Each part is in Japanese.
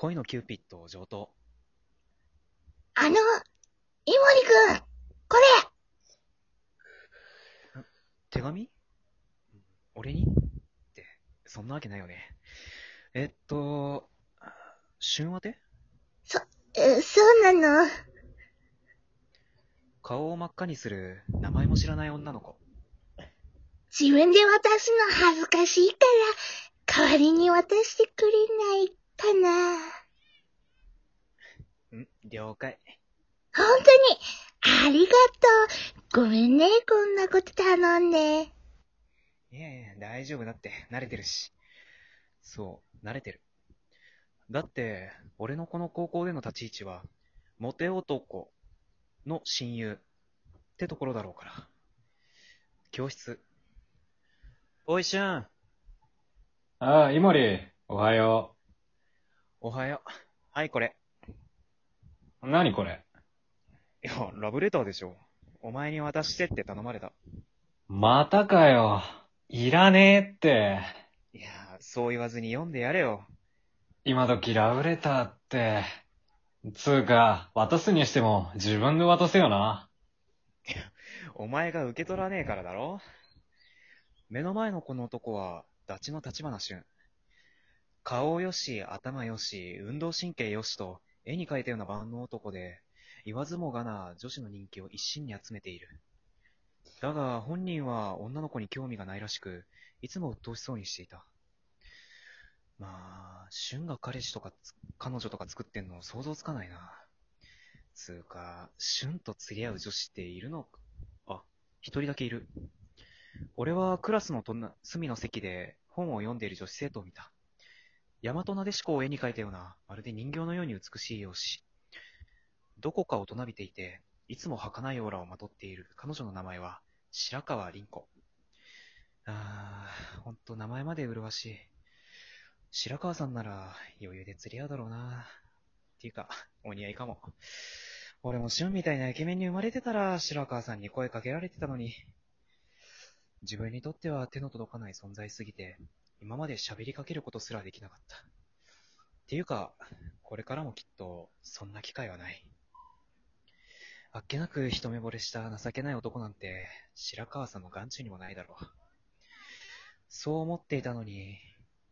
恋のキューピッド上等。あの、イモリくん、これ手紙？俺に？って、そんなわけないよね。えっと、春和宛て？え、そうなの？顔を真っ赤にする名前も知らない女の子。自分で渡すの恥ずかしいから、代わりに渡してくれないかな。ん了解。本当に、ありがとう。ごめんね、こんなこと頼んで。いやいや、大丈夫だって、慣れてるし。そう、慣れてる。だって、俺のこの高校での立ち位置は、モテ男の親友ってところだろうから。教室。おいしゅん、ああ、イモリ、おはよおはよう。はい、これ。う。何これ？いや、ラブレターでしょ。お前に渡してって頼まれた。またかよ。いらねえって。いや、そう言わずに読んでやれよ。今時ラブレターって。つうか、渡すにしても自分で渡せよな。お前が受け取らねえからだろ目の前のこの男は、ダチの立花俊。顔よし、頭よし、運動神経よしと、絵に描いたような万能男で、言わずもがな女子の人気を一身に集めている。だが、本人は女の子に興味がないらしく、いつも鬱陶しそうにしていた。まあ、俊が彼氏とか、彼女とか作ってんの想像つかないな。つうか、俊と釣り合う女子っているのあ、一人だけいる。俺はクラスのと隅の席で本を読んでいる女子生徒を見た。大和なでしこを絵に描いたような、まるで人形のように美しい容姿。どこか大人びていて、いつも儚いオーラをまとっている彼女の名前は、白川凛子。あー、ほんと名前まで麗しい。白川さんなら余裕で釣り合うだろうな。っていうか、お似合いかも。俺も俊みたいなイケメンに生まれてたら、白川さんに声かけられてたのに。自分にとっては手の届かない存在すぎて、今まで喋りかけることすらできなかった。っていうか、これからもきっと、そんな機会はない。あっけなく一目惚れした情けない男なんて、白川さんの眼中にもないだろう。そう思っていたのに、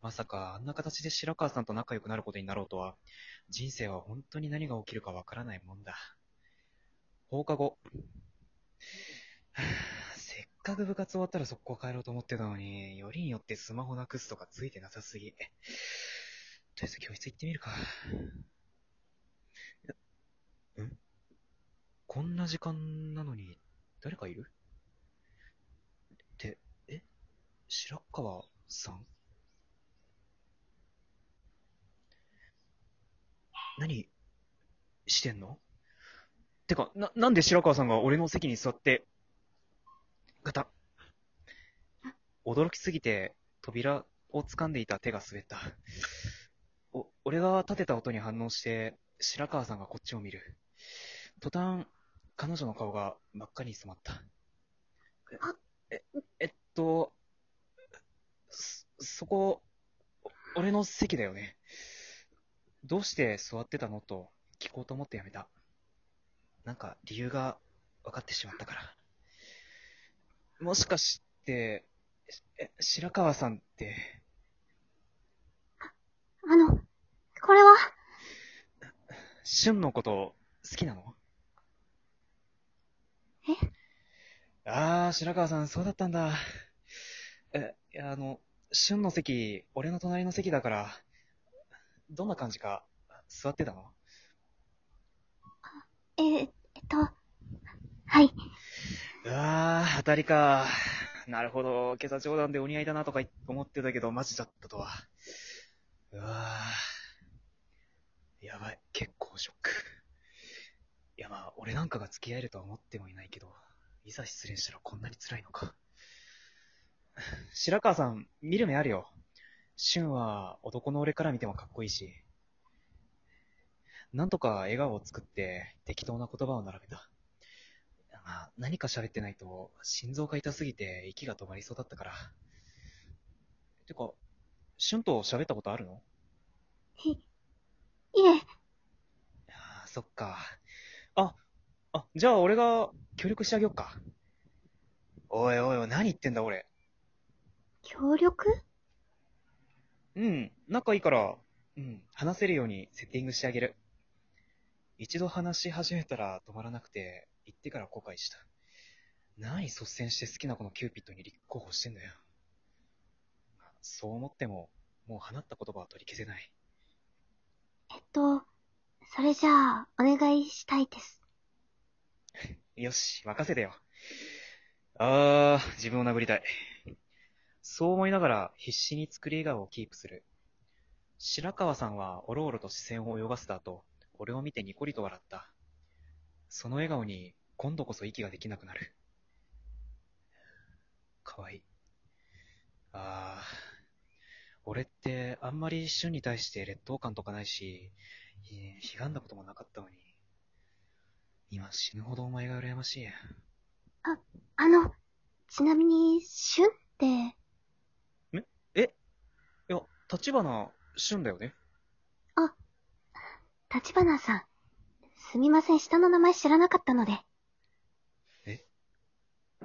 まさかあんな形で白川さんと仲良くなることになろうとは、人生は本当に何が起きるかわからないもんだ。放課後。かく部活終わったら速攻帰ろうと思ってたのに、よりによってスマホなくすとかついてなさすぎ。とりあえず教室行ってみるか。ん？こんな時間なのに、誰かいる？って、え？白川さん？何してんの？てか、な、なんで白川さんが俺の席に座って、驚きすぎて、扉を掴んでいた手が滑った。お、俺が立てた音に反応して、白川さんがこっちを見る。途端、彼女の顔が真っ赤に染まった。え、え、えっと、そ、そこ、お俺の席だよね。どうして座ってたのと聞こうと思ってやめた。なんか理由が分かってしまったから。もしかして、え、白川さんって、あの、これは、俊のこと好きなの？え？あー、白川さん、そうだったんだ。え、いや、あの、俊の席、俺の隣の席だから、どんな感じか、座ってたの？え、えっと、はい。うわー、当たりか。なるほど。今朝冗談でお似合いだなとか思ってたけど、マジだったとは。うわー。やばい。結構ショック。いやまあ、俺なんかが付き合えるとは思ってもいないけど、いざ失恋したらこんなに辛いのか。白川さん、見る目あるよ。俊は男の俺から見てもかっこいいし。なんとか笑顔を作って適当な言葉を並べた。まあ、何か喋ってないと、心臓が痛すぎて息が止まりそうだったから。てか、シュンと喋ったことあるの？い、いえ、あーそっか。あ、あ、じゃあ俺が協力してあげよっか。おいおいおい、何言ってんだ俺。協力？うん、仲いいから、うん、話せるようにセッティングしてあげる。一度話し始めたら止まらなくて、言ってから後悔した。何率先して好きな子のキューピッドに立候補してんだよ。そう思っても、もう放った言葉は取り消せない。えっと、それじゃあ、お願いしたいです。よし、任せてよ。あー、自分を殴りたい。そう思いながら必死に作り笑顔をキープする。白川さんはおろおろと視線を泳がせた後、俺を見てニコリと笑った。その笑顔に今度こそ息ができなくなる。かわいい。あー、俺ってあんまり旬に対して劣等感とかないし、いひがんだこともなかったのに。今死ぬほどお前が羨ましい。あの、ちなみに、シュンって、えいや、立花俊だよね立花さん。すみません、下の名前知らなかったので。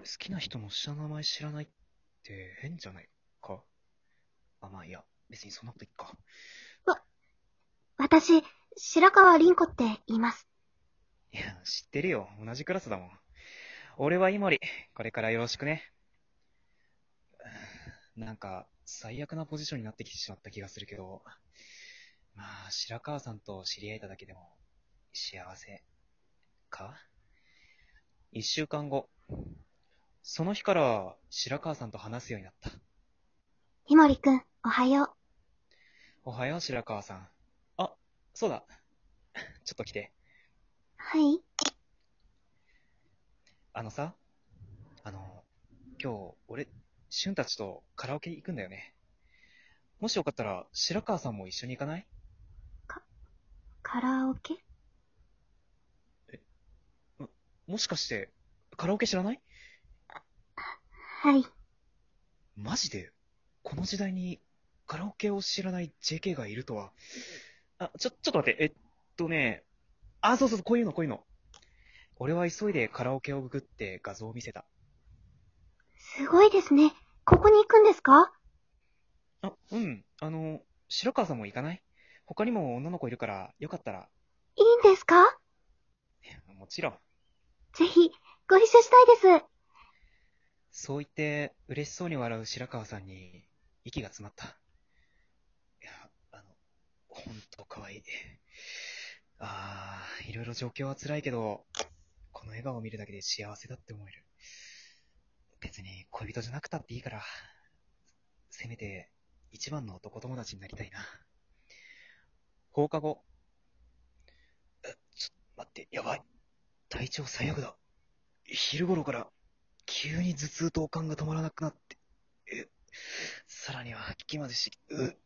好きな人の下の名前知らないって変じゃないかあ、まあいいや、別にそんなこといっか。私、白川凛子って言います。いや、知ってるよ。同じクラスだもん。俺はイモリ。これからよろしくね。なんか、最悪なポジションになってきてしまった気がするけど、まあ、白川さんと知り合えただけでも、幸せ、か？一週間後。その日から、白川さんと話すようになった。ひもりくん、おはよう。おはよう、白川さん。あ、そうだ。ちょっと来て。はい。あのさ、あの、今日、俺、しゅんたちとカラオケ行くんだよね。もしよかったら、白川さんも一緒に行かない？カラオケ？もしかして、カラオケ知らない？はい。マジで、この時代に、カラオケを知らない JK がいるとは。あ、ちょ、ちょっと待って、えっとね、あ、そうそうそう、こういうの、こういうの。俺は急いでカラオケをググって画像を見せた。すごいですね。ここに行くんですか？あ、うん、あの、白川さんも行かない？他にも女の子いるから、よかったら、いいんですか？もちろん。ぜひ、ご一緒したいです。そう言って、嬉しそうに笑う白川さんに、息が詰まった。いや、あの、ほんと可愛い。ああ、いろいろ状況は辛いけど、この笑顔を見るだけで幸せだって思える。別に恋人じゃなくたっていいから、せめて、一番の男友達になりたいな。放課後。え、ちょ待って、やばい。体調最悪だ。昼頃から急に頭痛と悪感が止まらなくなって、え、さらには吐き気までし、う、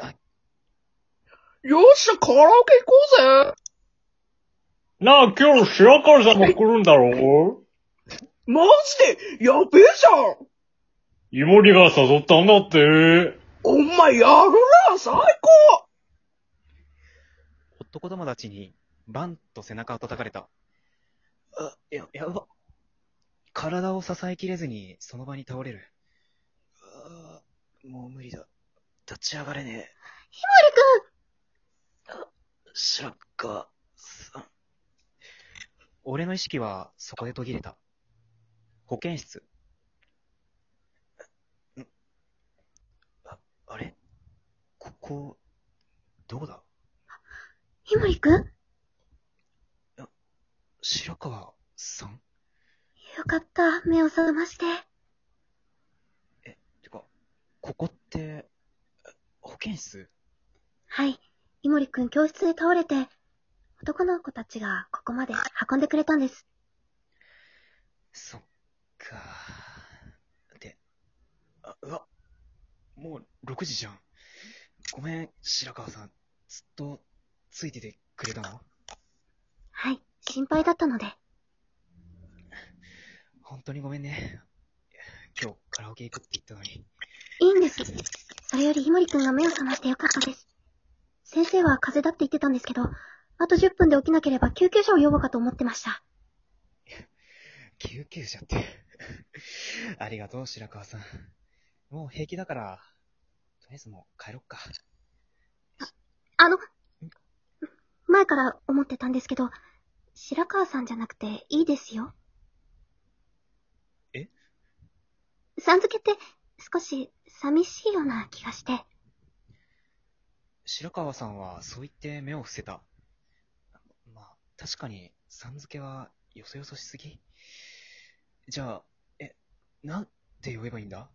あ、よっしゃ、カラオケ行こうぜなあ、今日白川さんも来るんだろ マジでやべえじゃんイモリが誘ったんだって。お前やるな最高男友達にバンと背中を叩かれた。あ、や、やば。体を支えきれずにその場に倒れる。あーもう無理だ。立ち上がれねえ。ひもりくん白川さん。俺の意識はそこで途切れた。保健室。ん？あ、あれ？ここ、どこだ？ひもりくん？白川さん？よかった、目を覚まして。てか、ここって、え保健室？はい。イモリくん教室で倒れて、男の子たちがここまで運んでくれたんです。そっか。で、あ、うわ、もう6時じゃん。ごめん、白川さん。ずっとついててくれたの？はい。心配だったので。本当にごめんね。今日カラオケ行くって言ったのに。いいんです。それよりひもりくんが目を覚ましてよかったです。先生は風邪だって言ってたんですけど、あと10分で起きなければ救急車を呼ぼうかと思ってました。救急車って。ありがとう、白川さん。もう平気だから、とりあえずもう帰ろっか。あの、前から思ってたんですけど、白川さんじゃなくていいですよ。えさん付けって少し寂しいような気がして。白川さんはそう言って目を伏せた。まあ、確かに、さん付けはよそよそしすぎ。じゃあ、え、なんて呼べばいいんだ？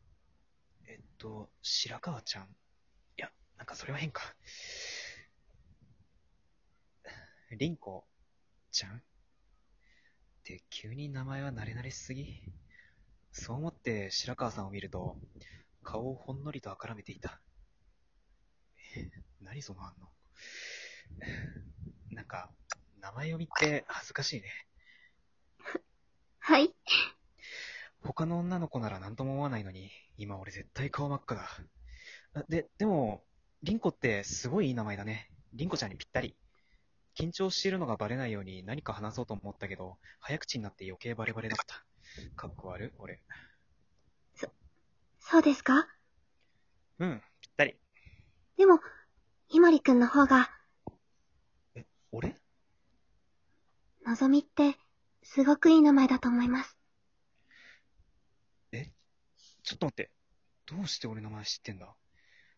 えっと、白川ちゃん。いや、なんかそれは変か。凛子ちゃん？って急に名前は慣れ慣れしすぎ。そう思って白川さんを見ると、顔をほんのりとあからめていた。え何その反応？なんか、名前読みって恥ずかしいね。はい。他の女の子なら何とも思わないのに、今俺絶対顔真っ赤だ。あで、でも、リンコってすごいいい名前だね。リンコちゃんにぴったり。緊張しているのがバレないように何か話そうと思ったけど、早口になって余計バレバレだった。かっこ悪い？俺。そうですか？うん、ぴったり。でも、ひまりくんの方が、俺？のぞみって、すごくいい名前だと思います。ちょっと待って。どうして俺の名前知ってんだ？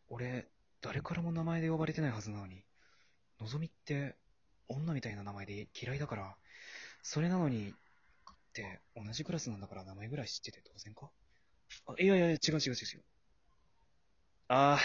俺、誰からも名前で呼ばれてないはずなのに。のぞみって、女みたいな名前で嫌いだから、それなのに、って、同じクラスなんだから名前ぐらい知ってて当然か？あ、いやいやいや、違う違う違う違う。ああ、